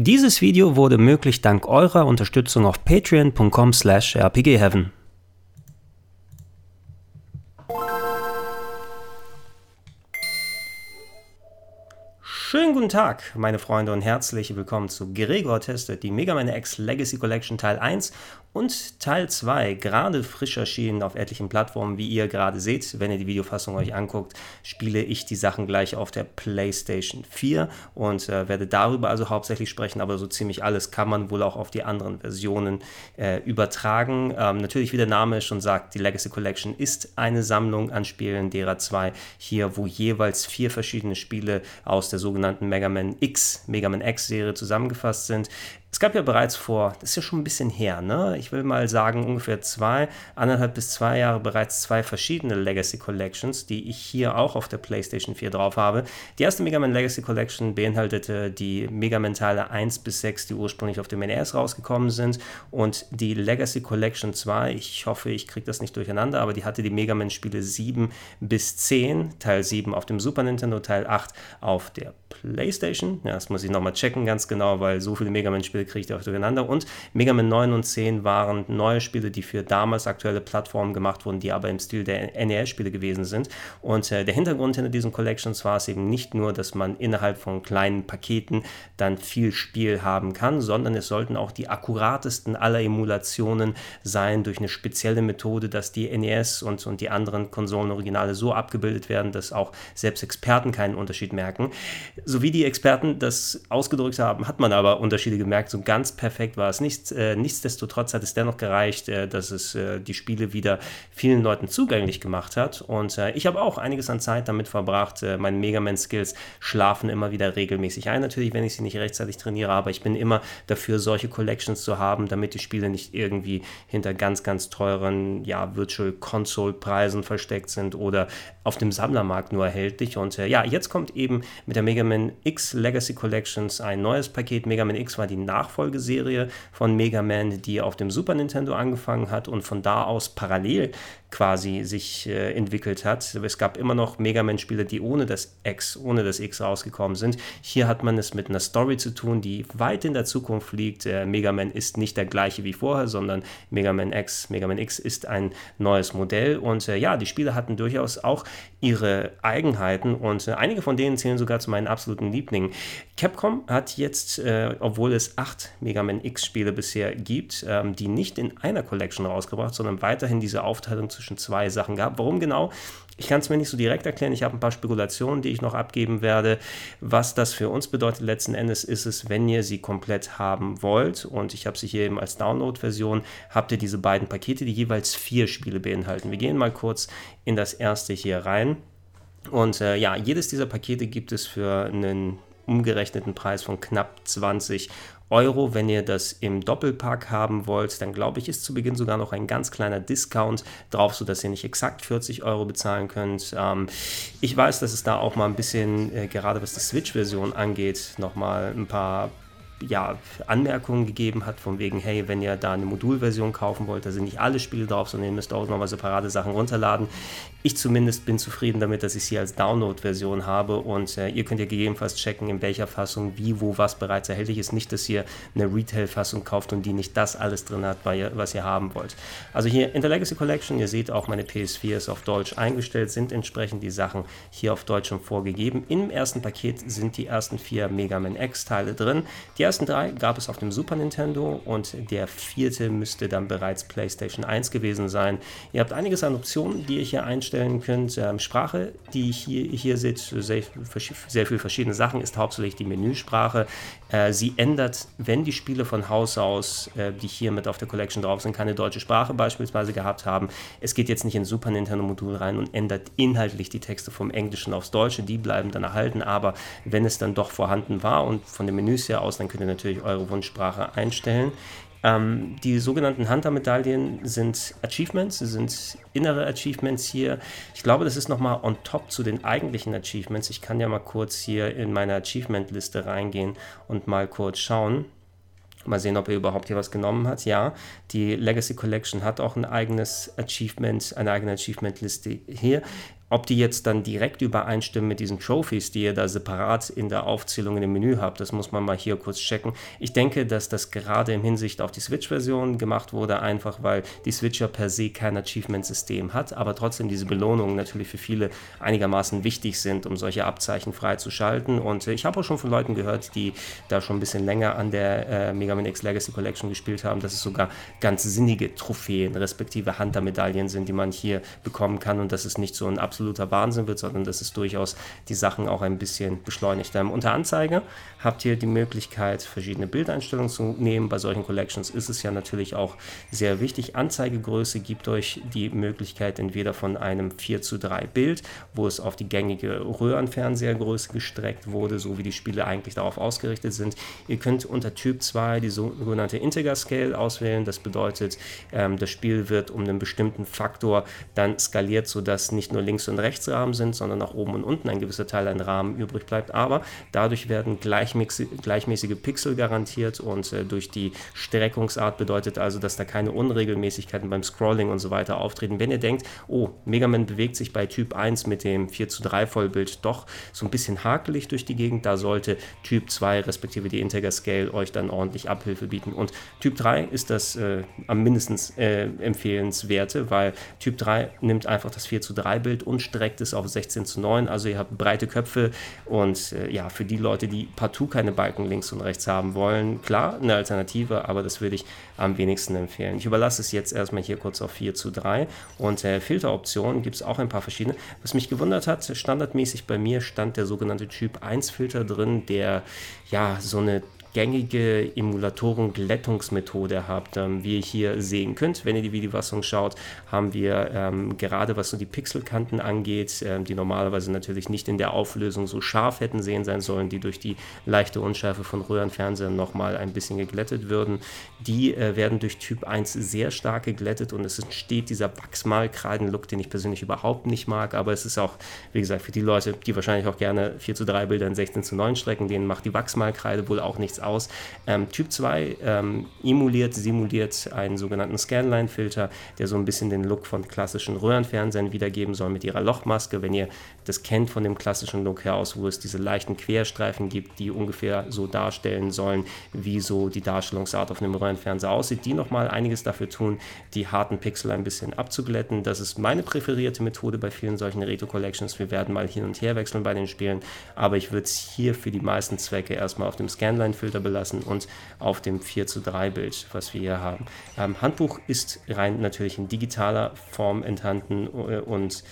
Dieses Video wurde möglich dank eurer Unterstützung auf patreon.com slash rpgheaven. Schönen guten Tag, meine Freunde, und herzlich willkommen zu Gregor Testet, die Mega Man X Legacy Collection Teil 1 und Teil 2, gerade frisch erschienen auf etlichen Plattformen, wie ihr gerade seht. Wenn ihr die Videofassung euch anguckt, spiele ich die Sachen gleich auf der PlayStation 4 und äh, werde darüber also hauptsächlich sprechen, aber so ziemlich alles kann man wohl auch auf die anderen Versionen äh, übertragen. Ähm, natürlich, wie der Name schon sagt, die Legacy Collection ist eine Sammlung an Spielen derer 2 hier, wo jeweils vier verschiedene Spiele aus der sogenannten sogenannten Mega Man X, Mega Man X-Serie zusammengefasst sind. Es gab ja bereits vor, das ist ja schon ein bisschen her, ne? Ich will mal sagen, ungefähr zwei, anderthalb bis zwei Jahre bereits zwei verschiedene Legacy Collections, die ich hier auch auf der PlayStation 4 drauf habe. Die erste Mega Man Legacy Collection beinhaltete die Mega Man Teile 1 bis 6, die ursprünglich auf dem NES rausgekommen sind. Und die Legacy Collection 2, ich hoffe, ich kriege das nicht durcheinander, aber die hatte die Mega Man Spiele 7 bis 10, Teil 7 auf dem Super Nintendo, Teil 8 auf der PlayStation. Ja, das muss ich nochmal checken, ganz genau, weil so viele Mega Man Spiele kriegt ihr auch durcheinander. Und Mega Man 9 und 10 waren neue Spiele, die für damals aktuelle Plattformen gemacht wurden, die aber im Stil der NES-Spiele gewesen sind. Und äh, der Hintergrund hinter diesen Collections war es eben nicht nur, dass man innerhalb von kleinen Paketen dann viel Spiel haben kann, sondern es sollten auch die akkuratesten aller Emulationen sein durch eine spezielle Methode, dass die NES und, und die anderen Konsolenoriginale so abgebildet werden, dass auch selbst Experten keinen Unterschied merken. So wie die Experten das ausgedrückt haben, hat man aber Unterschiede gemerkt. Ganz perfekt war es nicht. Äh, nichtsdestotrotz hat es dennoch gereicht, äh, dass es äh, die Spiele wieder vielen Leuten zugänglich gemacht hat. Und äh, ich habe auch einiges an Zeit damit verbracht. Äh, meine Mega Man-Skills schlafen immer wieder regelmäßig ein. Natürlich, wenn ich sie nicht rechtzeitig trainiere, aber ich bin immer dafür, solche Collections zu haben, damit die Spiele nicht irgendwie hinter ganz, ganz teuren ja, Virtual Console-Preisen versteckt sind oder auf dem Sammlermarkt nur erhältlich. Und äh, ja, jetzt kommt eben mit der Mega Man X Legacy Collections ein neues Paket. Mega Man X war die Nachfolgeserie von Mega Man, die auf dem Super Nintendo angefangen hat und von da aus parallel quasi sich äh, entwickelt hat. Es gab immer noch Mega Man-Spiele, die ohne das X, ohne das X rausgekommen sind. Hier hat man es mit einer Story zu tun, die weit in der Zukunft liegt. Äh, Mega Man ist nicht der gleiche wie vorher, sondern Mega Man X, Mega Man X ist ein neues Modell. Und äh, ja, die Spiele hatten durchaus auch ihre Eigenheiten und äh, einige von denen zählen sogar zu meinen absoluten Lieblingen. Capcom hat jetzt, äh, obwohl es acht Mega Man X-Spiele bisher gibt, ähm, die nicht in einer Collection rausgebracht, sondern weiterhin diese Aufteilung zwischen zwei Sachen gab. Warum genau? Ich kann es mir nicht so direkt erklären. Ich habe ein paar Spekulationen, die ich noch abgeben werde. Was das für uns bedeutet letzten Endes ist es, wenn ihr sie komplett haben wollt. Und ich habe sie hier eben als Download-Version. Habt ihr diese beiden Pakete, die jeweils vier Spiele beinhalten. Wir gehen mal kurz in das erste hier rein. Und äh, ja, jedes dieser Pakete gibt es für einen umgerechneten Preis von knapp 20 Euro. Wenn ihr das im Doppelpack haben wollt, dann glaube ich, ist zu Beginn sogar noch ein ganz kleiner Discount drauf, sodass ihr nicht exakt 40 Euro bezahlen könnt. Ähm, ich weiß, dass es da auch mal ein bisschen, äh, gerade was die Switch-Version angeht, nochmal ein paar ja, Anmerkungen gegeben hat, von wegen, hey, wenn ihr da eine Modulversion kaufen wollt, da sind nicht alle Spiele drauf, sondern ihr müsst auch nochmal separate Sachen runterladen. Ich zumindest bin zufrieden damit, dass ich sie als Download-Version habe und äh, ihr könnt ja gegebenenfalls checken, in welcher Fassung, wie, wo, was bereits erhältlich ist. Nicht, dass ihr eine Retail-Fassung kauft und die nicht das alles drin hat, was ihr haben wollt. Also hier in der Legacy Collection, ihr seht auch, meine PS4 ist auf Deutsch eingestellt, sind entsprechend die Sachen hier auf Deutsch schon vorgegeben. Im ersten Paket sind die ersten vier Mega Man X-Teile drin. Die ersten drei gab es auf dem Super Nintendo und der vierte müsste dann bereits PlayStation 1 gewesen sein. Ihr habt einiges an Optionen, die ihr hier einstellen könnt. Ähm, Sprache, die hier, hier seht, sehr, sehr viele verschiedene Sachen, ist hauptsächlich die Menüsprache. Äh, sie ändert, wenn die Spiele von Haus aus, äh, die hier mit auf der Collection drauf sind, keine deutsche Sprache beispielsweise gehabt haben. Es geht jetzt nicht in Super Nintendo Modul rein und ändert inhaltlich die Texte vom Englischen aufs Deutsche. Die bleiben dann erhalten, aber wenn es dann doch vorhanden war und von den Menüs her aus, dann könnt könnt ihr natürlich eure Wunschsprache einstellen. Ähm, die sogenannten Hunter-Medaillen sind Achievements, sind innere Achievements hier. Ich glaube, das ist nochmal on top zu den eigentlichen Achievements. Ich kann ja mal kurz hier in meine Achievement-Liste reingehen und mal kurz schauen. Mal sehen, ob er überhaupt hier was genommen hat. Ja, die Legacy Collection hat auch ein eigenes Achievement, eine eigene Achievement-Liste hier. Ob die jetzt dann direkt übereinstimmen mit diesen Trophies, die ihr da separat in der Aufzählung in dem Menü habt, das muss man mal hier kurz checken. Ich denke, dass das gerade im Hinsicht auf die Switch-Version gemacht wurde, einfach weil die Switcher per se kein Achievement-System hat, aber trotzdem diese Belohnungen natürlich für viele einigermaßen wichtig sind, um solche Abzeichen freizuschalten. Und äh, ich habe auch schon von Leuten gehört, die da schon ein bisschen länger an der äh, Mega Man X Legacy Collection gespielt haben, dass es sogar ganz sinnige Trophäen respektive Hunter-Medaillen sind, die man hier bekommen kann und das ist nicht so ein absolut absoluter Wahnsinn wird, sondern dass es durchaus die Sachen auch ein bisschen beschleunigt. Ähm, unter Anzeige habt ihr die Möglichkeit, verschiedene Bildeinstellungen zu nehmen. Bei solchen Collections ist es ja natürlich auch sehr wichtig. Anzeigegröße gibt euch die Möglichkeit entweder von einem 4 zu 3 Bild, wo es auf die gängige Röhrenfernsehergröße gestreckt wurde, so wie die Spiele eigentlich darauf ausgerichtet sind. Ihr könnt unter Typ 2 die sogenannte Integer Scale auswählen. Das bedeutet, ähm, das Spiel wird um einen bestimmten Faktor dann skaliert, sodass nicht nur links und Rechtsrahmen sind, sondern auch oben und unten ein gewisser Teil ein Rahmen übrig bleibt. Aber dadurch werden gleichmäßige, gleichmäßige Pixel garantiert und äh, durch die Streckungsart bedeutet also, dass da keine Unregelmäßigkeiten beim Scrolling und so weiter auftreten. Wenn ihr denkt, oh, Mega Man bewegt sich bei Typ 1 mit dem 4 zu 3 Vollbild doch so ein bisschen hakelig durch die Gegend, da sollte Typ 2 respektive die Integer Scale euch dann ordentlich Abhilfe bieten. Und Typ 3 ist das äh, am mindestens äh, empfehlenswerte, weil Typ 3 nimmt einfach das 4 zu 3 Bild und streckt es auf 16 zu 9. Also ihr habt breite Köpfe und äh, ja, für die Leute, die partout keine Balken links und rechts haben wollen, klar, eine Alternative, aber das würde ich am wenigsten empfehlen. Ich überlasse es jetzt erstmal hier kurz auf 4 zu 3 und äh, Filteroptionen gibt es auch ein paar verschiedene. Was mich gewundert hat, standardmäßig bei mir stand der sogenannte Typ 1 Filter drin, der ja so eine gängige Emulatoren-Glättungsmethode habt. Ähm, wie ihr hier sehen könnt, wenn ihr die Videofassung schaut, haben wir ähm, gerade was so die Pixelkanten angeht, ähm, die normalerweise natürlich nicht in der Auflösung so scharf hätten sehen sein sollen, die durch die leichte Unschärfe von Röhrenfernsehern nochmal ein bisschen geglättet würden. Die äh, werden durch Typ 1 sehr stark geglättet und es entsteht dieser Wachsmalkreiden-Look, den ich persönlich überhaupt nicht mag, aber es ist auch, wie gesagt, für die Leute, die wahrscheinlich auch gerne 4 zu 3 Bilder in 16 zu 9 strecken, denen macht die Wachsmalkreide wohl auch nichts nichts aus. Ähm, typ 2 ähm, emuliert, simuliert einen sogenannten Scanline-Filter, der so ein bisschen den Look von klassischen Röhrenfernsehern wiedergeben soll mit ihrer Lochmaske. Wenn ihr das kennt von dem klassischen Look her aus, wo es diese leichten Querstreifen gibt, die ungefähr so darstellen sollen, wie so die Darstellungsart auf einem Röhrenfernseher aussieht, die nochmal einiges dafür tun, die harten Pixel ein bisschen abzuglätten. Das ist meine präferierte Methode bei vielen solchen Retro-Collections. Wir werden mal hin und her wechseln bei den Spielen, aber ich würde es hier für die meisten Zwecke erstmal auf dem Scanline-Filter Filter belassen und auf dem 4 zu 3 Bild, was wir hier haben. Ähm, Handbuch ist rein natürlich in digitaler Form enthalten äh, und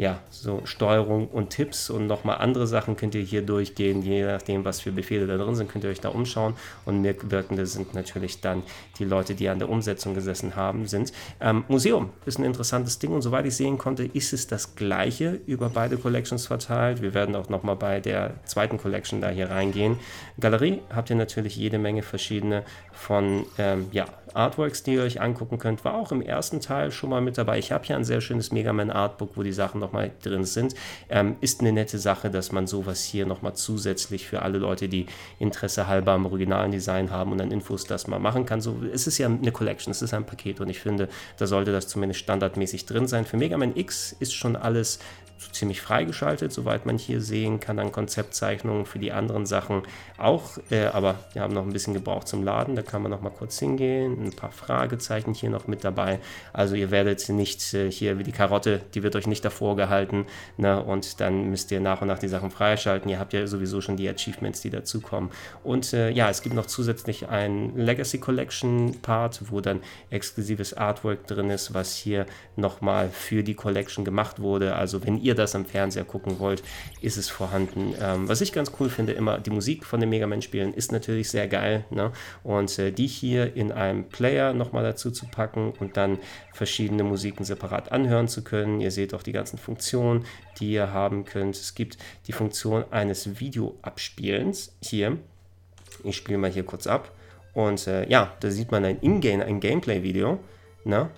ja, so Steuerung und Tipps und nochmal andere Sachen könnt ihr hier durchgehen, je nachdem, was für Befehle da drin sind, könnt ihr euch da umschauen und Mitwirkende sind natürlich dann die Leute, die an der Umsetzung gesessen haben, sind. Ähm, Museum ist ein interessantes Ding und soweit ich sehen konnte, ist es das gleiche über beide Collections verteilt. Wir werden auch nochmal bei der zweiten Collection da hier reingehen. Galerie habt ihr natürlich jede Menge verschiedene von ähm, ja, Artworks, die ihr euch angucken könnt, war auch im ersten Teil schon mal mit dabei. Ich habe hier ein sehr schönes Mega Man Artbook, wo die Sachen nochmal drin sind. Ähm, ist eine nette Sache, dass man sowas hier nochmal zusätzlich für alle Leute, die Interesse halber am originalen Design haben und an Infos das mal machen kann. So, es ist ja eine Collection, es ist ein Paket und ich finde, da sollte das zumindest standardmäßig drin sein. Für Mega Man X ist schon alles so ziemlich freigeschaltet, soweit man hier sehen kann. Dann Konzeptzeichnungen für die anderen Sachen auch, äh, aber wir haben noch ein bisschen gebraucht zum Laden. Da kann man noch mal kurz hingehen. Ein paar Fragezeichen hier noch mit dabei. Also ihr werdet nicht äh, hier wie die Karotte, die wird euch nicht davor gehalten. Ne? Und dann müsst ihr nach und nach die Sachen freischalten. Ihr habt ja sowieso schon die Achievements, die dazukommen. Und äh, ja, es gibt noch zusätzlich ein Legacy Collection Part, wo dann exklusives Artwork drin ist, was hier nochmal für die Collection gemacht wurde. Also wenn ihr ihr das am Fernseher gucken wollt, ist es vorhanden. Ähm, was ich ganz cool finde, immer die Musik von den Mega Man-Spielen ist natürlich sehr geil. Ne? Und äh, die hier in einem Player nochmal dazu zu packen und dann verschiedene Musiken separat anhören zu können. Ihr seht auch die ganzen Funktionen, die ihr haben könnt. Es gibt die Funktion eines Videoabspielens hier. Ich spiele mal hier kurz ab. Und äh, ja, da sieht man ein Ingame, ein Gameplay-Video. Ne?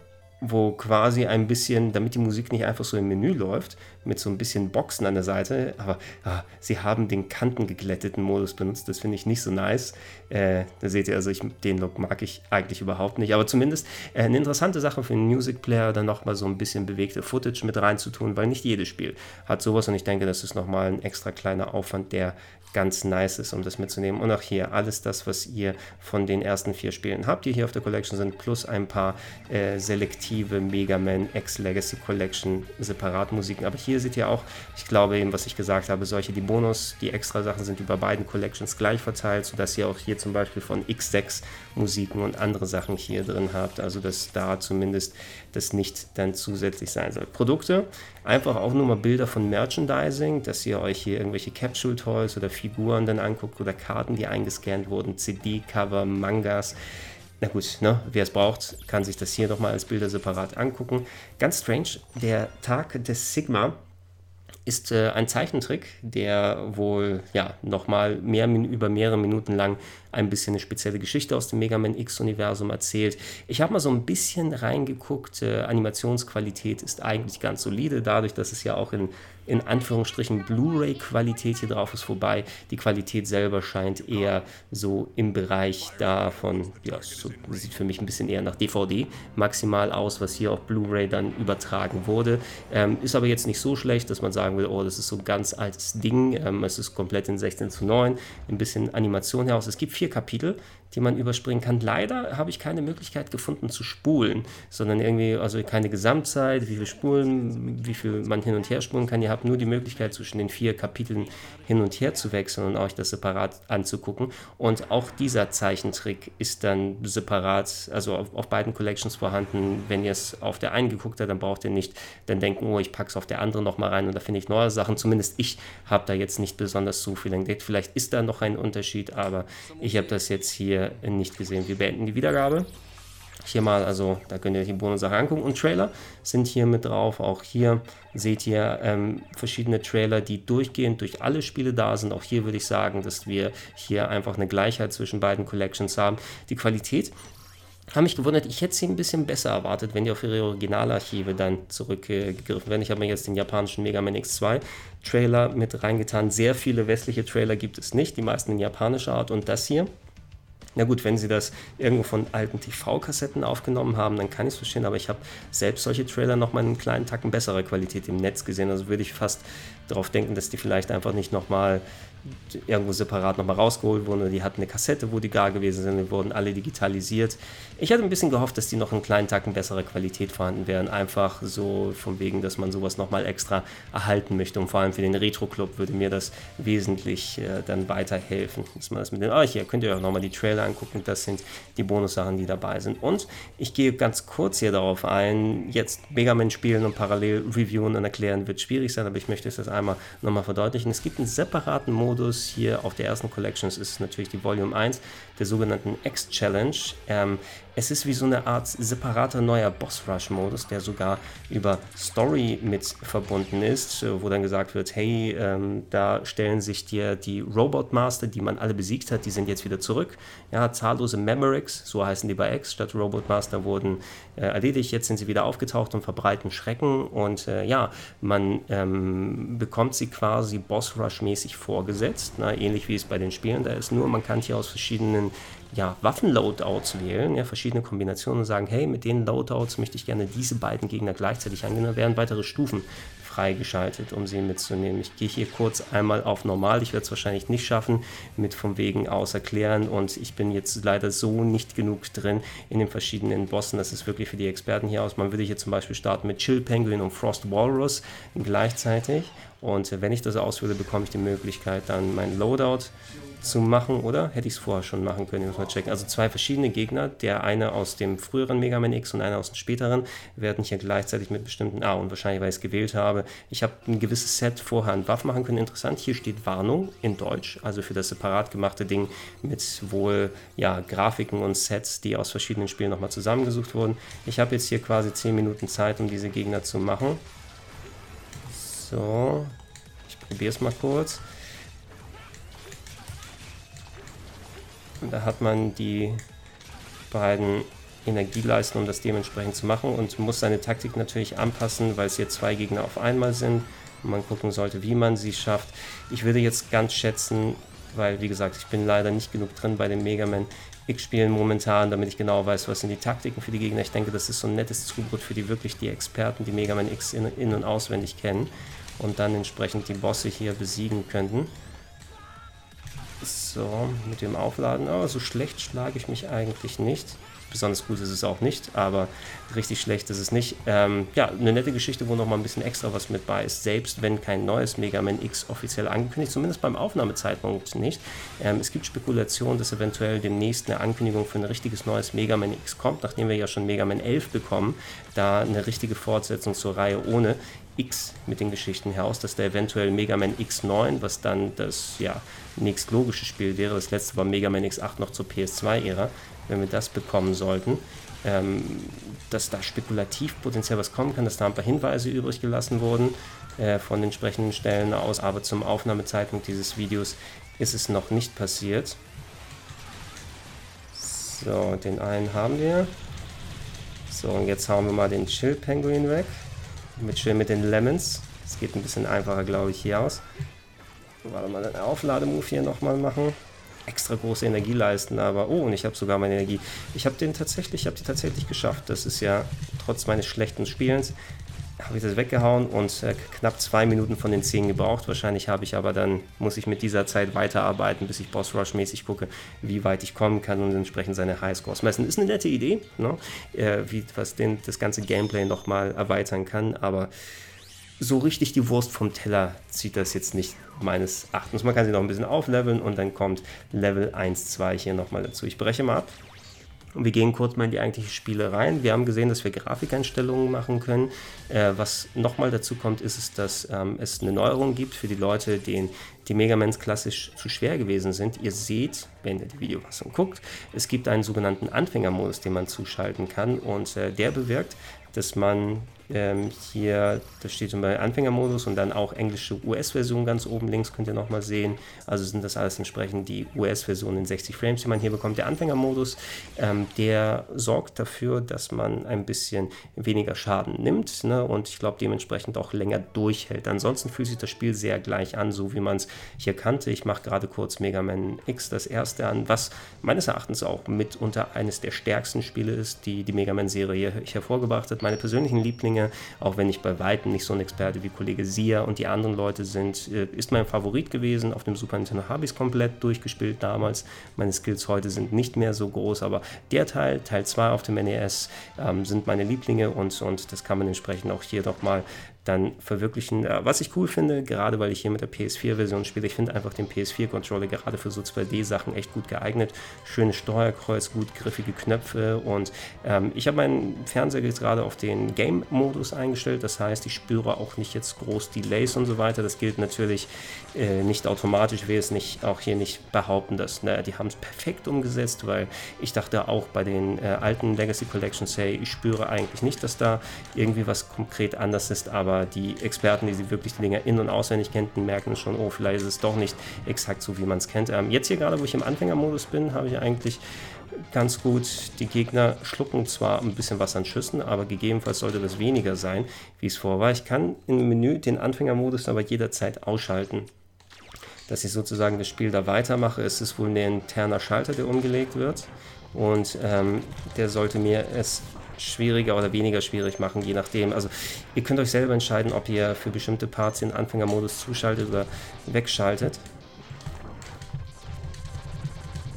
wo quasi ein bisschen, damit die Musik nicht einfach so im Menü läuft, mit so ein bisschen Boxen an der Seite, aber ah, sie haben den kantengeglätteten Modus benutzt, das finde ich nicht so nice. Äh, da seht ihr, also ich, den Look mag ich eigentlich überhaupt nicht, aber zumindest äh, eine interessante Sache für einen Music Player, dann nochmal so ein bisschen bewegte Footage mit reinzutun, weil nicht jedes Spiel hat sowas und ich denke, das ist nochmal ein extra kleiner Aufwand, der ganz nice ist, um das mitzunehmen. Und auch hier alles das, was ihr von den ersten vier Spielen habt, die hier auf der Collection sind, plus ein paar äh, selektive Mega Man X Legacy Collection Separatmusiken. Aber hier seht ihr auch, ich glaube eben, was ich gesagt habe, solche, die Bonus, die extra Sachen sind über beiden Collections gleich verteilt, sodass ihr auch hier zum Beispiel von X6 Musiken und andere Sachen hier drin habt. Also dass da zumindest das nicht dann zusätzlich sein soll. Produkte, einfach auch nur mal Bilder von Merchandising, dass ihr euch hier irgendwelche Capsule Toys oder Figuren dann anguckt oder Karten, die eingescannt wurden, CD-Cover, Mangas. Na gut, ne, wer es braucht, kann sich das hier nochmal als Bilder separat angucken. Ganz strange, der Tag des Sigma ist äh, ein Zeichentrick, der wohl ja nochmal mehr, über mehrere Minuten lang ein bisschen eine spezielle Geschichte aus dem Mega Man X-Universum erzählt. Ich habe mal so ein bisschen reingeguckt. Äh, Animationsqualität ist eigentlich ganz solide, dadurch, dass es ja auch in in Anführungsstrichen Blu-ray-Qualität hier drauf ist vorbei. Die Qualität selber scheint eher so im Bereich davon, ja, so, sieht für mich ein bisschen eher nach DVD maximal aus, was hier auf Blu-ray dann übertragen wurde. Ähm, ist aber jetzt nicht so schlecht, dass man sagen will, oh, das ist so ein ganz altes Ding. Ähm, es ist komplett in 16 zu 9, ein bisschen Animation heraus. Es gibt vier Kapitel, die man überspringen kann. Leider habe ich keine Möglichkeit gefunden zu spulen, sondern irgendwie, also keine Gesamtzeit, wie viel Spulen, wie viel man hin und her spulen kann. Ihr habt nur die Möglichkeit zwischen den vier Kapiteln hin und her zu wechseln und euch das separat anzugucken. Und auch dieser Zeichentrick ist dann separat, also auf, auf beiden Collections vorhanden. Wenn ihr es auf der einen geguckt habt, dann braucht ihr nicht dann denken, oh, ich packe es auf der anderen nochmal rein und da finde ich neue Sachen. Zumindest ich habe da jetzt nicht besonders so viel entdeckt. Vielleicht ist da noch ein Unterschied, aber ich habe das jetzt hier nicht gesehen. Wir beenden die Wiedergabe. Hier mal, also da könnt ihr euch die Bonussache angucken. Und Trailer sind hier mit drauf. Auch hier seht ihr ähm, verschiedene Trailer, die durchgehend durch alle Spiele da sind. Auch hier würde ich sagen, dass wir hier einfach eine Gleichheit zwischen beiden Collections haben. Die Qualität habe mich gewundert, ich hätte sie ein bisschen besser erwartet, wenn die auf ihre Originalarchive dann zurückgegriffen werden. Ich habe mir jetzt den japanischen Mega Man X2 Trailer mit reingetan. Sehr viele westliche Trailer gibt es nicht, die meisten in japanischer Art. Und das hier na gut, wenn sie das irgendwo von alten TV-Kassetten aufgenommen haben, dann kann ich es verstehen, aber ich habe selbst solche Trailer nochmal in einen kleinen Tacken bessere Qualität im Netz gesehen. Also würde ich fast darauf denken, dass die vielleicht einfach nicht nochmal irgendwo separat nochmal rausgeholt wurden. Oder die hatten eine Kassette, wo die gar gewesen sind, die wurden alle digitalisiert. Ich hatte ein bisschen gehofft, dass die noch einen kleinen Tacken bessere Qualität vorhanden wären, einfach so von wegen, dass man sowas nochmal extra erhalten möchte. Und vor allem für den Retro-Club würde mir das wesentlich äh, dann weiterhelfen, dass man das mit den, ah, hier könnt ihr auch nochmal die Trailer angucken, das sind die Bonussachen, die dabei sind. Und ich gehe ganz kurz hier darauf ein, jetzt Mega Man spielen und parallel reviewen und erklären wird schwierig sein, aber ich möchte es das einmal nochmal verdeutlichen. Es gibt einen separaten Modus Modus hier auf der ersten Collection ist natürlich die Volume 1 der sogenannten X-Challenge. Ähm, es ist wie so eine Art separater neuer Boss-Rush-Modus, der sogar über Story mit verbunden ist, wo dann gesagt wird, hey, ähm, da stellen sich dir die Robot Master, die man alle besiegt hat, die sind jetzt wieder zurück. Ja, zahllose Memorex, so heißen die bei X, statt Robot Master wurden äh, erledigt, jetzt sind sie wieder aufgetaucht und verbreiten Schrecken. Und äh, ja, man ähm, bekommt sie quasi Boss-Rush-mäßig vorgesetzt, na, ähnlich wie es bei den Spielen da ist, nur man kann hier aus verschiedenen ja, Waffen-Loadouts wählen, ja, verschiedene Kombinationen und sagen, hey, mit den Loadouts möchte ich gerne diese beiden Gegner gleichzeitig angehen. Da werden weitere Stufen freigeschaltet, um sie mitzunehmen. Ich gehe hier kurz einmal auf normal. Ich werde es wahrscheinlich nicht schaffen, mit vom Wegen aus erklären und ich bin jetzt leider so nicht genug drin in den verschiedenen Bossen. Das ist wirklich für die Experten hier aus. Man würde hier zum Beispiel starten mit Chill Penguin und Frost Walrus gleichzeitig und wenn ich das auswähle, bekomme ich die Möglichkeit, dann mein Loadout zu machen, oder? Hätte ich es vorher schon machen können, muss mal checken. Also zwei verschiedene Gegner, der eine aus dem früheren Mega Man X und einer aus dem späteren, werden hier gleichzeitig mit bestimmten, ah, und wahrscheinlich, weil ich es gewählt habe, ich habe ein gewisses Set vorher an Waff machen können. Interessant, hier steht Warnung in Deutsch, also für das separat gemachte Ding mit wohl, ja, Grafiken und Sets, die aus verschiedenen Spielen nochmal zusammengesucht wurden. Ich habe jetzt hier quasi 10 Minuten Zeit, um diese Gegner zu machen. So, ich probiere es mal kurz. Da hat man die beiden Energieleisten, um das dementsprechend zu machen und muss seine Taktik natürlich anpassen, weil es hier zwei Gegner auf einmal sind. man gucken sollte, wie man sie schafft. Ich würde jetzt ganz schätzen, weil wie gesagt, ich bin leider nicht genug drin bei den Mega Man X-Spielen momentan, damit ich genau weiß, was sind die Taktiken für die Gegner. Ich denke, das ist so ein nettes Zubrot für die wirklich die Experten, die Mega Man X in, in und auswendig kennen und dann entsprechend die Bosse hier besiegen könnten. So, mit dem Aufladen. Aber so schlecht schlage ich mich eigentlich nicht. Besonders gut ist es auch nicht, aber richtig schlecht ist es nicht. Ähm, ja, eine nette Geschichte, wo noch mal ein bisschen extra was mit bei ist. Selbst wenn kein neues Mega Man X offiziell angekündigt, zumindest beim Aufnahmezeitpunkt nicht. Ähm, es gibt Spekulationen, dass eventuell demnächst eine Ankündigung für ein richtiges neues Mega Man X kommt, nachdem wir ja schon Mega Man 11 bekommen. Da eine richtige Fortsetzung zur Reihe ohne. X mit den Geschichten heraus, dass da eventuell Mega Man X9, was dann das ja, nächstlogische Spiel wäre, das letzte war Mega Man X8 noch zur PS2-Ära, wenn wir das bekommen sollten, ähm, dass da spekulativ potenziell was kommen kann, dass da ein paar Hinweise übrig gelassen wurden äh, von entsprechenden Stellen aus, aber zum Aufnahmezeitpunkt dieses Videos ist es noch nicht passiert. So, den einen haben wir. So, und jetzt hauen wir mal den Chill Penguin weg mit schön mit den Lemons. Es geht ein bisschen einfacher, glaube ich, hier aus. Warte mal, den Auflademove hier nochmal machen. Extra große Energie leisten, aber oh, und ich habe sogar meine Energie. Ich habe den tatsächlich, ich habe die tatsächlich geschafft. Das ist ja trotz meines schlechten Spielens habe ich das weggehauen und äh, knapp zwei Minuten von den zehn gebraucht. Wahrscheinlich habe ich aber dann, muss ich mit dieser Zeit weiterarbeiten, bis ich Boss Rush mäßig gucke, wie weit ich kommen kann und entsprechend seine Highscores messen. Ist eine nette Idee, ne? äh, wie, was den, das ganze Gameplay nochmal erweitern kann, aber so richtig die Wurst vom Teller zieht das jetzt nicht meines Erachtens. Man kann sie noch ein bisschen aufleveln und dann kommt Level 1, 2 hier nochmal dazu. Ich breche mal ab. Und wir gehen kurz mal in die eigentliche Spiele rein. Wir haben gesehen, dass wir Grafikeinstellungen machen können. Äh, was nochmal dazu kommt, ist es, dass ähm, es eine Neuerung gibt für die Leute, denen die Megamans klassisch zu schwer gewesen sind. Ihr seht, wenn ihr die Videofassung guckt, es gibt einen sogenannten Anfängermodus, den man zuschalten kann und äh, der bewirkt, dass man ähm, hier, das steht immer Anfängermodus und dann auch englische US-Version ganz oben links könnt ihr nochmal sehen. Also sind das alles entsprechend die US-Versionen in 60 Frames, die man hier bekommt. Der Anfängermodus, ähm, der sorgt dafür, dass man ein bisschen weniger Schaden nimmt ne? und ich glaube dementsprechend auch länger durchhält. Ansonsten fühlt sich das Spiel sehr gleich an, so wie man es hier kannte. Ich mache gerade kurz Mega Man X das erste an, was meines Erachtens auch mitunter eines der stärksten Spiele ist, die die Mega Man-Serie hervorgebracht hat. Meine persönlichen Lieblinge Dinge, auch wenn ich bei Weitem nicht so ein Experte wie Kollege Sia und die anderen Leute sind, äh, ist mein Favorit gewesen. Auf dem Super Nintendo habe ich es komplett durchgespielt damals. Meine Skills heute sind nicht mehr so groß, aber der Teil, Teil 2 auf dem NES, ähm, sind meine Lieblinge und, und das kann man entsprechend auch hier doch mal dann verwirklichen. Was ich cool finde, gerade weil ich hier mit der PS4-Version spiele, ich finde einfach den PS4-Controller gerade für so 2D-Sachen echt gut geeignet. Schönes Steuerkreuz, gut griffige Knöpfe und ähm, ich habe meinen Fernseher jetzt gerade auf den Game-Modus eingestellt. Das heißt, ich spüre auch nicht jetzt groß Delays und so weiter. Das gilt natürlich äh, nicht automatisch. Ich will es nicht, auch hier nicht behaupten, dass na, die haben es perfekt umgesetzt, weil ich dachte auch bei den äh, alten Legacy Collections, hey, ich spüre eigentlich nicht, dass da irgendwie was konkret anders ist, aber aber die Experten, die sie wirklich die Dinger in- und auswendig kennen, merken schon, oh, vielleicht ist es doch nicht exakt so, wie man es kennt. Ähm, jetzt hier gerade, wo ich im Anfängermodus bin, habe ich eigentlich ganz gut. Die Gegner schlucken zwar ein bisschen was an Schüssen, aber gegebenenfalls sollte das weniger sein, wie es vor war. Ich kann im Menü den Anfängermodus aber jederzeit ausschalten. Dass ich sozusagen das Spiel da weitermache, ist es wohl ein interner Schalter, der umgelegt wird. Und ähm, der sollte mir es schwieriger oder weniger schwierig machen, je nachdem. Also ihr könnt euch selber entscheiden, ob ihr für bestimmte Parts den Anfängermodus zuschaltet oder wegschaltet.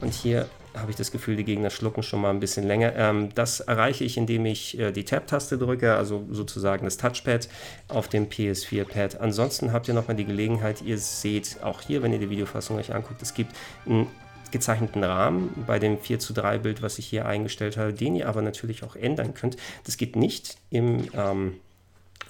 Und hier habe ich das Gefühl, die Gegner schlucken schon mal ein bisschen länger. Ähm, das erreiche ich, indem ich äh, die Tab-Taste drücke, also sozusagen das Touchpad auf dem PS4-Pad. Ansonsten habt ihr nochmal die Gelegenheit, ihr seht auch hier, wenn ihr die Videofassung euch anguckt, es gibt ein gezeichneten Rahmen bei dem 4 zu 3 Bild, was ich hier eingestellt habe, den ihr aber natürlich auch ändern könnt. Das geht nicht im ähm,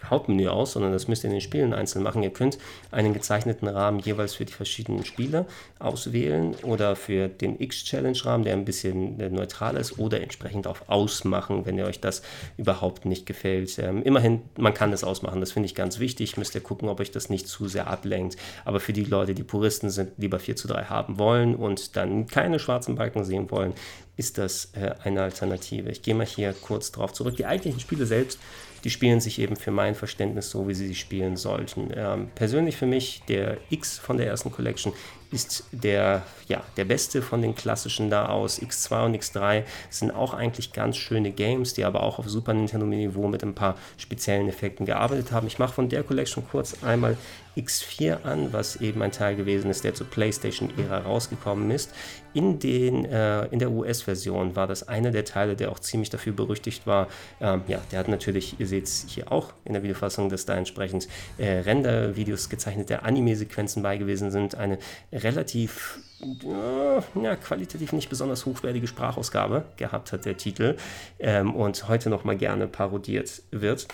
Hauptmenü aus, sondern das müsst ihr in den Spielen einzeln machen. Ihr könnt einen gezeichneten Rahmen jeweils für die verschiedenen Spiele auswählen oder für den X-Challenge-Rahmen, der ein bisschen äh, neutral ist, oder entsprechend auf Ausmachen, wenn ihr euch das überhaupt nicht gefällt. Ähm, immerhin, man kann es ausmachen, das finde ich ganz wichtig. Müsst ihr gucken, ob euch das nicht zu sehr ablenkt. Aber für die Leute, die Puristen sind, lieber 4 zu 3 haben wollen und dann keine schwarzen Balken sehen wollen, ist das äh, eine Alternative. Ich gehe mal hier kurz drauf zurück. Die eigentlichen Spiele selbst, die spielen sich eben für mein Verständnis so, wie sie sich spielen sollten. Ähm, persönlich für mich, der X von der ersten Collection ist der, ja, der beste von den klassischen da aus. X2 und X3 sind auch eigentlich ganz schöne Games, die aber auch auf Super Nintendo-Niveau mit ein paar speziellen Effekten gearbeitet haben. Ich mache von der Collection kurz einmal X4 an, was eben ein Teil gewesen ist, der zur PlayStation-Ära rausgekommen ist. In, den, äh, in der US-Version war das einer der Teile, der auch ziemlich dafür berüchtigt war. Ähm, ja, der hat natürlich, ihr seht es hier auch in der Videofassung, dass da entsprechend äh, Render-Videos gezeichnete Anime-Sequenzen bei gewesen sind. Eine relativ äh, ja, qualitativ nicht besonders hochwertige Sprachausgabe gehabt hat der Titel ähm, und heute nochmal gerne parodiert wird.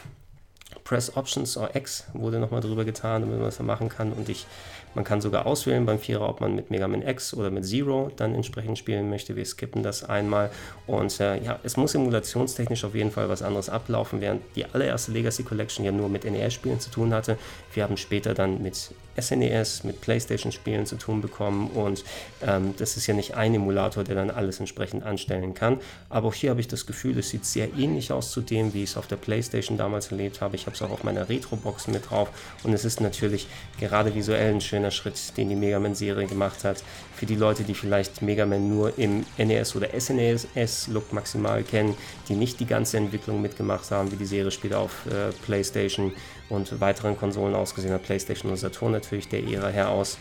Press Options or X wurde nochmal drüber getan, damit man das machen kann. Und ich, man kann sogar auswählen beim Vierer, ob man mit Mega Man X oder mit Zero dann entsprechend spielen möchte. Wir skippen das einmal. Und äh, ja, es muss emulationstechnisch auf jeden Fall was anderes ablaufen, während die allererste Legacy Collection ja nur mit NES-Spielen zu tun hatte. Wir haben später dann mit SNES, e mit PlayStation-Spielen zu tun bekommen und ähm, das ist ja nicht ein Emulator, der dann alles entsprechend anstellen kann. Aber auch hier habe ich das Gefühl, es sieht sehr ähnlich aus zu dem, wie ich es auf der PlayStation damals erlebt habe. Ich habe auch auf meiner Retro-Box mit drauf und es ist natürlich gerade visuell ein schöner Schritt, den die Mega Man-Serie gemacht hat. Für die Leute, die vielleicht Mega Man nur im NES oder SNES-Look maximal kennen, die nicht die ganze Entwicklung mitgemacht haben, wie die Serie später auf äh, PlayStation und weiteren Konsolen ausgesehen hat, PlayStation und Saturn natürlich der Ära her aus.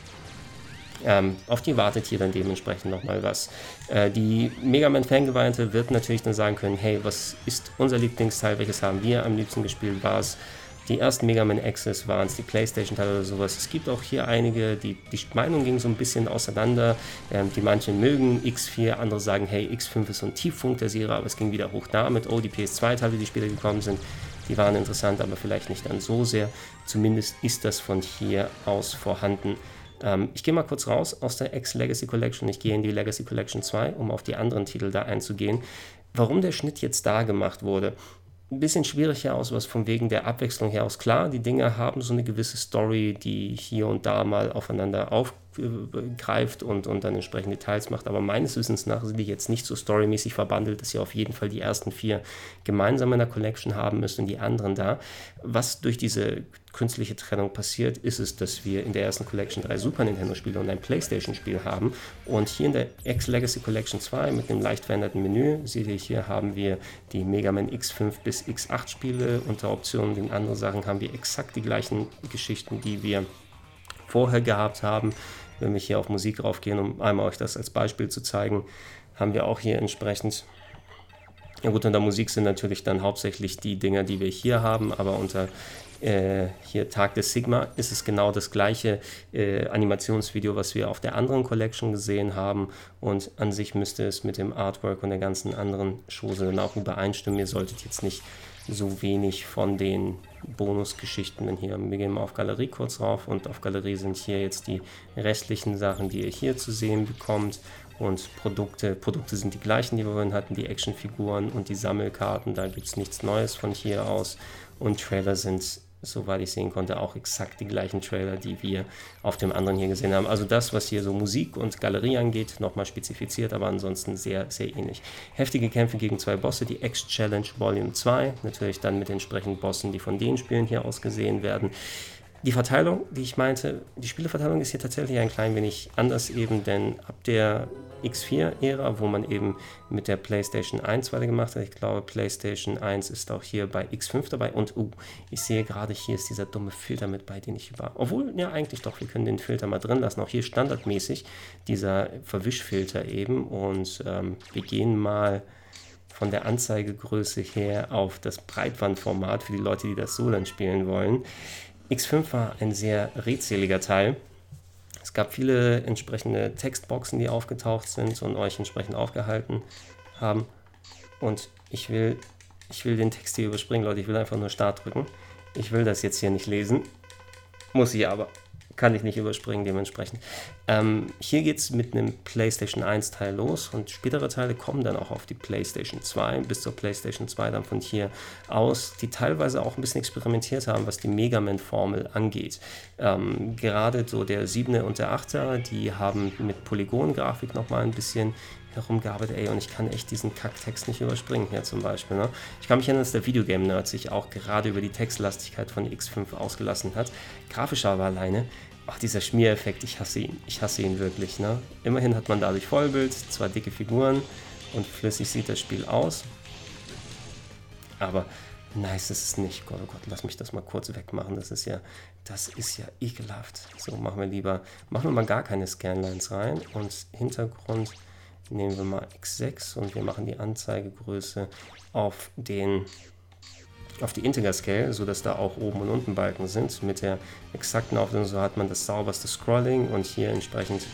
Ähm, auf die wartet hier dann dementsprechend nochmal was. Äh, die Mega Man Fangeweihte wird natürlich dann sagen können, hey, was ist unser Lieblingsteil, welches haben wir am liebsten gespielt, war es die ersten Mega Man Access, waren es die Playstation-Teile oder sowas. Es gibt auch hier einige, die, die Meinung ging so ein bisschen auseinander. Ähm, die manchen mögen X4, andere sagen, hey, X5 ist so ein Tiefpunkt der Serie, aber es ging wieder hoch damit. Oh, die PS2-Teile, die später gekommen sind, die waren interessant, aber vielleicht nicht dann so sehr. Zumindest ist das von hier aus vorhanden. Ähm, ich gehe mal kurz raus aus der X-Legacy Collection. Ich gehe in die Legacy Collection 2, um auf die anderen Titel da einzugehen. Warum der Schnitt jetzt da gemacht wurde, ein bisschen schwierig her aus, was von wegen der Abwechslung her aus. Klar, die Dinge haben so eine gewisse Story, die hier und da mal aufeinander auf, greift und, und dann entsprechende Details macht. Aber meines Wissens nach sind die jetzt nicht so storymäßig verbandelt, dass ihr auf jeden Fall die ersten vier gemeinsam in der Collection haben müsst und die anderen da. Was durch diese künstliche Trennung passiert, ist es, dass wir in der ersten Collection drei Super Nintendo-Spiele und ein PlayStation-Spiel haben. Und hier in der X-Legacy Collection 2 mit einem leicht veränderten Menü, seht ihr hier, haben wir die Mega Man X5 bis X8 Spiele. Unter Optionen in andere Sachen haben wir exakt die gleichen Geschichten, die wir vorher gehabt haben. Wenn wir hier auf Musik raufgehen, um einmal euch das als Beispiel zu zeigen, haben wir auch hier entsprechend ja gut, unter Musik sind natürlich dann hauptsächlich die Dinger, die wir hier haben, aber unter äh, hier Tag des Sigma ist es genau das gleiche äh, Animationsvideo, was wir auf der anderen Collection gesehen haben und an sich müsste es mit dem Artwork und der ganzen anderen Chose dann auch übereinstimmen. Ihr solltet jetzt nicht so wenig von den Bonusgeschichten hier. Wir gehen mal auf Galerie kurz drauf und auf Galerie sind hier jetzt die restlichen Sachen, die ihr hier zu sehen bekommt und Produkte. Produkte sind die gleichen, die wir vorhin hatten, die Actionfiguren und die Sammelkarten, da gibt es nichts Neues von hier aus und Trailer sind soweit ich sehen konnte, auch exakt die gleichen Trailer, die wir auf dem anderen hier gesehen haben. Also das, was hier so Musik und Galerie angeht, nochmal spezifiziert, aber ansonsten sehr, sehr ähnlich. Heftige Kämpfe gegen zwei Bosse, die X-Challenge Volume 2, natürlich dann mit entsprechenden Bossen, die von den Spielen hier aus gesehen werden. Die Verteilung, die ich meinte, die Spieleverteilung ist hier tatsächlich ein klein wenig anders eben, denn ab der X4-Ära, wo man eben mit der PlayStation 1 weitergemacht hat. Ich glaube, PlayStation 1 ist auch hier bei X5 dabei. Und uh, ich sehe gerade, hier ist dieser dumme Filter mit bei, den ich über. Obwohl, ja, eigentlich doch, wir können den Filter mal drin lassen. Auch hier standardmäßig dieser Verwischfilter eben. Und ähm, wir gehen mal von der Anzeigegröße her auf das Breitbandformat für die Leute, die das so dann spielen wollen. X5 war ein sehr redseliger Teil. Es gab viele entsprechende Textboxen, die aufgetaucht sind und euch entsprechend aufgehalten haben. Und ich will, ich will den Text hier überspringen, Leute. Ich will einfach nur Start drücken. Ich will das jetzt hier nicht lesen. Muss ich aber. Kann ich nicht überspringen, dementsprechend. Ähm, hier geht es mit einem PlayStation 1 Teil los und spätere Teile kommen dann auch auf die PlayStation 2, bis zur PlayStation 2 dann von hier aus, die teilweise auch ein bisschen experimentiert haben, was die Mega Man-Formel angeht. Ähm, gerade so der 7. und der 8. die haben mit Polygon-Grafik nochmal ein bisschen herumgearbeitet, ey, und ich kann echt diesen Kacktext nicht überspringen hier zum Beispiel. Ne? Ich kann mich erinnern, dass der Videogame-Nerd sich auch gerade über die Textlastigkeit von X5 ausgelassen hat. Grafisch aber alleine, ach, dieser Schmiereffekt, ich hasse ihn. Ich hasse ihn wirklich. Ne? Immerhin hat man dadurch Vollbild, zwar dicke Figuren und flüssig sieht das Spiel aus. Aber nice ist es nicht. Gott, oh Gott, lass mich das mal kurz wegmachen. Das ist ja, das ist ja ekelhaft. So, machen wir lieber, machen wir mal gar keine Scanlines rein und Hintergrund nehmen wir mal x6 und wir machen die Anzeigegröße auf den auf die Integer Scale, sodass da auch oben und unten Balken sind. Mit der exakten Auflösung so hat man das sauberste Scrolling und hier entsprechend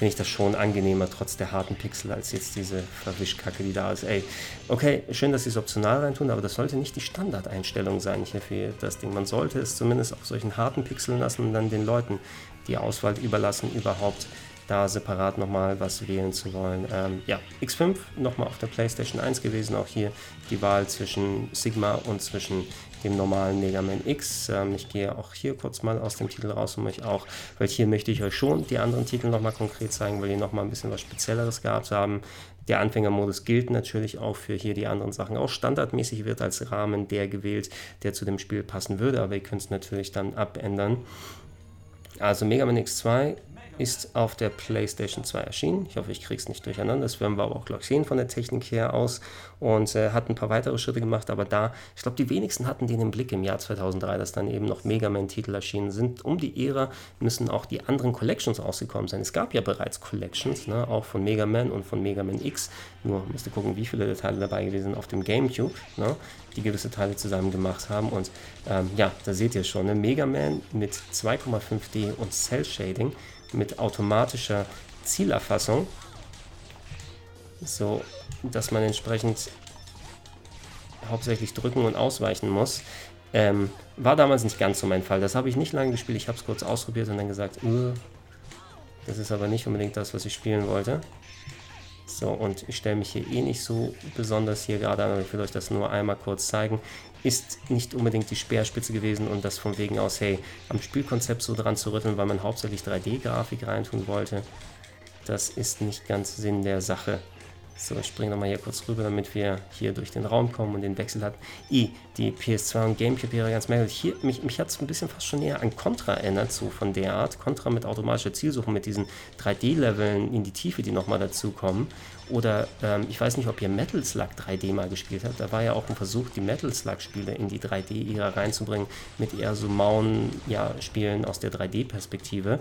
finde ich das schon angenehmer, trotz der harten Pixel, als jetzt diese Verwischkacke, die da ist. Ey, okay, schön, dass sie es optional reintun, aber das sollte nicht die Standardeinstellung sein hier für das Ding. Man sollte es zumindest auf solchen harten Pixeln lassen und dann den Leuten die Auswahl überlassen, überhaupt da separat nochmal was wählen zu wollen. Ähm, ja, X5 nochmal auf der PlayStation 1 gewesen, auch hier die Wahl zwischen Sigma und zwischen dem normalen Mega Man X. Ähm, ich gehe auch hier kurz mal aus dem Titel raus und euch auch, weil hier möchte ich euch schon die anderen Titel nochmal konkret zeigen, weil die nochmal ein bisschen was Spezielleres gehabt haben. Der Anfängermodus gilt natürlich auch für hier die anderen Sachen. Auch standardmäßig wird als Rahmen der gewählt, der zu dem Spiel passen würde, aber ihr könnt es natürlich dann abändern. Also Mega Man X2 ist auf der PlayStation 2 erschienen. Ich hoffe, ich kriege es nicht durcheinander. Das werden wir aber auch gleich sehen von der Technik her aus. Und äh, hat ein paar weitere Schritte gemacht, aber da, ich glaube, die wenigsten hatten den im Blick im Jahr 2003, dass dann eben noch Mega Man-Titel erschienen sind. Um die Ära müssen auch die anderen Collections rausgekommen sein. Es gab ja bereits Collections, ne, auch von Mega Man und von Mega Man X. Nur müsst ihr gucken, wie viele Teile dabei gewesen sind auf dem GameCube, ne, die gewisse Teile zusammen gemacht haben. Und ähm, ja, da seht ihr schon, ne, Mega Man mit 2,5D und Cell Shading mit automatischer Zielerfassung, so dass man entsprechend hauptsächlich drücken und ausweichen muss. Ähm, war damals nicht ganz so mein Fall. Das habe ich nicht lange gespielt. Ich habe es kurz ausprobiert und dann gesagt, das ist aber nicht unbedingt das, was ich spielen wollte. So, und ich stelle mich hier eh nicht so besonders hier gerade an, aber ich will euch das nur einmal kurz zeigen ist nicht unbedingt die Speerspitze gewesen und das von wegen aus, hey, am Spielkonzept so dran zu rütteln, weil man hauptsächlich 3D-Grafik reintun wollte, das ist nicht ganz Sinn der Sache. So, ich springe nochmal hier kurz rüber, damit wir hier durch den Raum kommen und den Wechsel hatten. I, die PS2 und Gamecube wäre ganz merkwürdig. Hier, mich, mich hat es ein bisschen fast schon näher an Contra erinnert, so von der Art. Contra mit automatischer Zielsuche, mit diesen 3D-Leveln in die Tiefe, die nochmal dazukommen. Oder ähm, ich weiß nicht, ob ihr Metal Slug 3D mal gespielt habt. Da war ja auch ein Versuch, die Metal Slug-Spiele in die 3D-Ära reinzubringen, mit eher so Mauen-Spielen ja, aus der 3D-Perspektive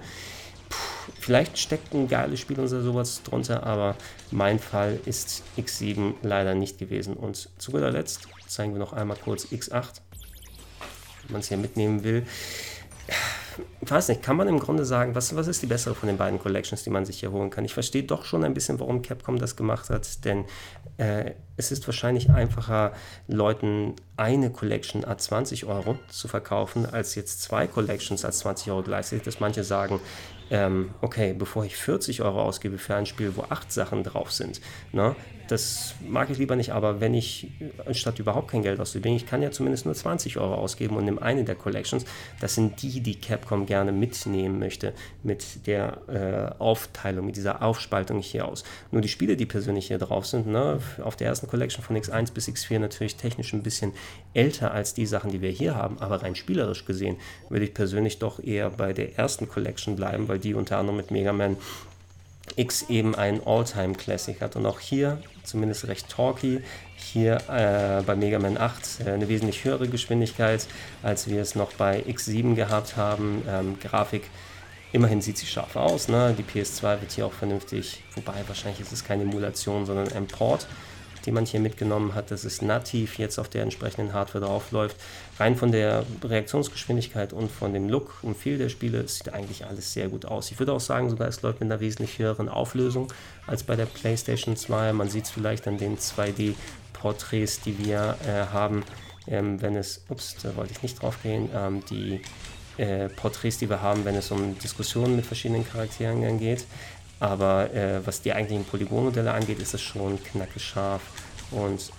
vielleicht steckt ein geiles Spiel oder sowas drunter, aber mein Fall ist X7 leider nicht gewesen. Und zu guter Letzt zeigen wir noch einmal kurz X8, wenn man es hier mitnehmen will. Ich weiß nicht, kann man im Grunde sagen, was, was ist die bessere von den beiden Collections, die man sich hier holen kann? Ich verstehe doch schon ein bisschen, warum Capcom das gemacht hat, denn äh, es ist wahrscheinlich einfacher, Leuten eine Collection a 20 Euro zu verkaufen, als jetzt zwei Collections a 20 Euro gleichzeitig, dass manche sagen, ähm, okay, bevor ich 40 Euro ausgebe für ein Spiel, wo acht Sachen drauf sind, ne, das mag ich lieber nicht, aber wenn ich anstatt überhaupt kein Geld auszugeben, ich kann ja zumindest nur 20 Euro ausgeben und nehme eine der Collections, das sind die, die Capcom gerne mitnehmen möchte mit der äh, Aufteilung, mit dieser Aufspaltung hier aus. Nur die Spiele, die persönlich hier drauf sind, ne, auf der ersten Collection von X1 bis X4 natürlich technisch ein bisschen älter als die Sachen, die wir hier haben, aber rein spielerisch gesehen würde ich persönlich doch eher bei der ersten Collection bleiben, weil die unter anderem mit Mega Man X eben ein All-Time-Classic hat. Und auch hier, zumindest recht talky, hier äh, bei Mega Man 8 äh, eine wesentlich höhere Geschwindigkeit, als wir es noch bei X7 gehabt haben. Ähm, Grafik, immerhin sieht sie scharf aus. Ne? Die PS2 wird hier auch vernünftig, wobei wahrscheinlich ist es keine Emulation, sondern ein Port die man hier mitgenommen hat, dass es nativ jetzt auf der entsprechenden Hardware draufläuft. Rein von der Reaktionsgeschwindigkeit und von dem Look und Feel der Spiele sieht eigentlich alles sehr gut aus. Ich würde auch sagen, sogar es läuft mit einer wesentlich höheren Auflösung als bei der PlayStation 2. Man sieht es vielleicht an den 2D-Porträts, die wir äh, haben, ähm, wenn es, ups, da wollte ich nicht drauf gehen, ähm, die äh, Porträts, die wir haben, wenn es um Diskussionen mit verschiedenen Charakteren geht. Aber äh, was die eigentlichen Polygonmodelle angeht, ist es schon knackescharf und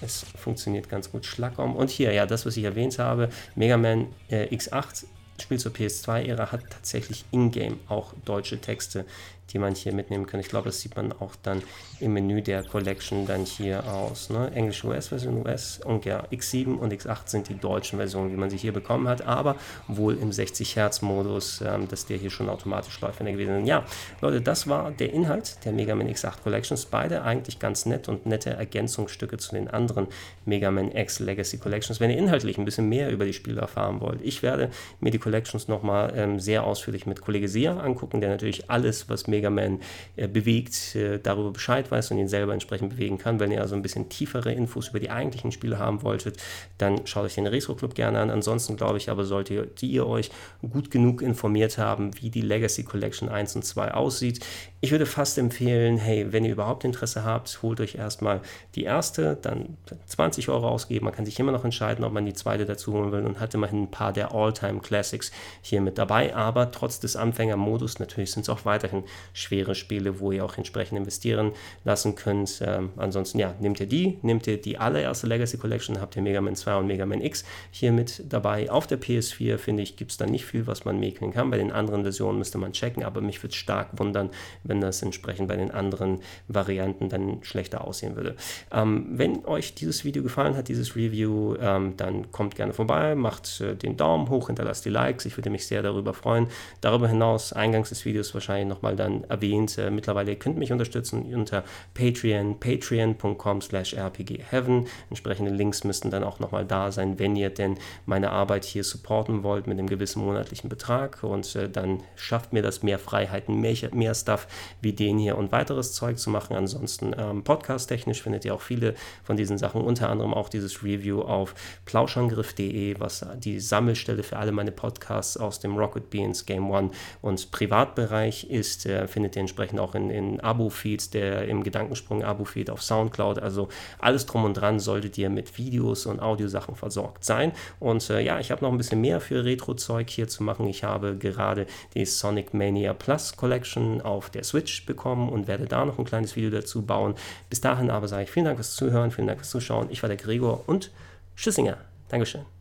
es funktioniert ganz gut. Schlagbaum. Und hier, ja, das, was ich erwähnt habe, Mega Man äh, X8 Spiel zur PS2-Ära hat tatsächlich in-game auch deutsche Texte, die man hier mitnehmen kann. Ich glaube, das sieht man auch dann im Menü der Collection dann hier aus. Ne? Englische US-Version, US und ja, X7 und X8 sind die deutschen Versionen, wie man sie hier bekommen hat, aber wohl im 60 Hertz Modus, ähm, dass der hier schon automatisch läuft, wenn er gewesen ist. Ja, Leute, das war der Inhalt der Mega Man X8 Collections. Beide eigentlich ganz nett und nette Ergänzungsstücke zu den anderen Mega Man X Legacy Collections. Wenn ihr inhaltlich ein bisschen mehr über die Spiele erfahren wollt, ich werde mir die Collections nochmal ähm, sehr ausführlich mit Kollege Sia angucken, der natürlich alles, was Mega Mega Man äh, bewegt, äh, darüber Bescheid weiß und ihn selber entsprechend bewegen kann. Wenn ihr also ein bisschen tiefere Infos über die eigentlichen Spiele haben wolltet, dann schaut euch den Retro Club gerne an. Ansonsten glaube ich aber, solltet ihr euch gut genug informiert haben, wie die Legacy Collection 1 und 2 aussieht. Ich würde fast empfehlen, hey, wenn ihr überhaupt Interesse habt, holt euch erstmal die erste, dann 20 Euro ausgeben. Man kann sich immer noch entscheiden, ob man die zweite dazu holen will und hat immerhin ein paar der All-Time Classics hier mit dabei. Aber trotz des Anfängermodus, natürlich sind es auch weiterhin schwere Spiele, wo ihr auch entsprechend investieren lassen könnt. Ähm, ansonsten, ja, nehmt ihr die, nehmt ihr die allererste Legacy Collection, habt ihr Mega Man 2 und Mega Man X hier mit dabei. Auf der PS4, finde ich, gibt es da nicht viel, was man mäkeln kann. Bei den anderen Versionen müsste man checken, aber mich würde stark wundern, wenn das entsprechend bei den anderen Varianten dann schlechter aussehen würde. Ähm, wenn euch dieses Video gefallen hat, dieses Review, ähm, dann kommt gerne vorbei, macht äh, den Daumen hoch, hinterlasst die Likes, ich würde mich sehr darüber freuen. Darüber hinaus, eingangs des Videos wahrscheinlich nochmal dann erwähnt, äh, mittlerweile ihr könnt mich unterstützen unter Patreon, patreon.com slash rpgheaven. Entsprechende Links müssten dann auch nochmal da sein, wenn ihr denn meine Arbeit hier supporten wollt mit einem gewissen monatlichen Betrag und äh, dann schafft mir das mehr Freiheiten, mehr, mehr Stuff wie den hier und weiteres Zeug zu machen. Ansonsten ähm, podcast-technisch findet ihr auch viele von diesen Sachen, unter anderem auch dieses Review auf plauschangriff.de, was die Sammelstelle für alle meine Podcasts aus dem Rocket Beans Game One und Privatbereich ist. Äh, findet ihr entsprechend auch in, in Abo-Feeds, der im Gedankensprung Abo-Feed auf Soundcloud. Also alles drum und dran solltet ihr mit Videos und Audiosachen versorgt sein. Und äh, ja, ich habe noch ein bisschen mehr für Retro-Zeug hier zu machen. Ich habe gerade die Sonic Mania Plus Collection auf der Switch bekommen und werde da noch ein kleines Video dazu bauen. Bis dahin aber sage ich vielen Dank fürs Zuhören, vielen Dank fürs Zuschauen. Ich war der Gregor und Tschüssinger. Dankeschön.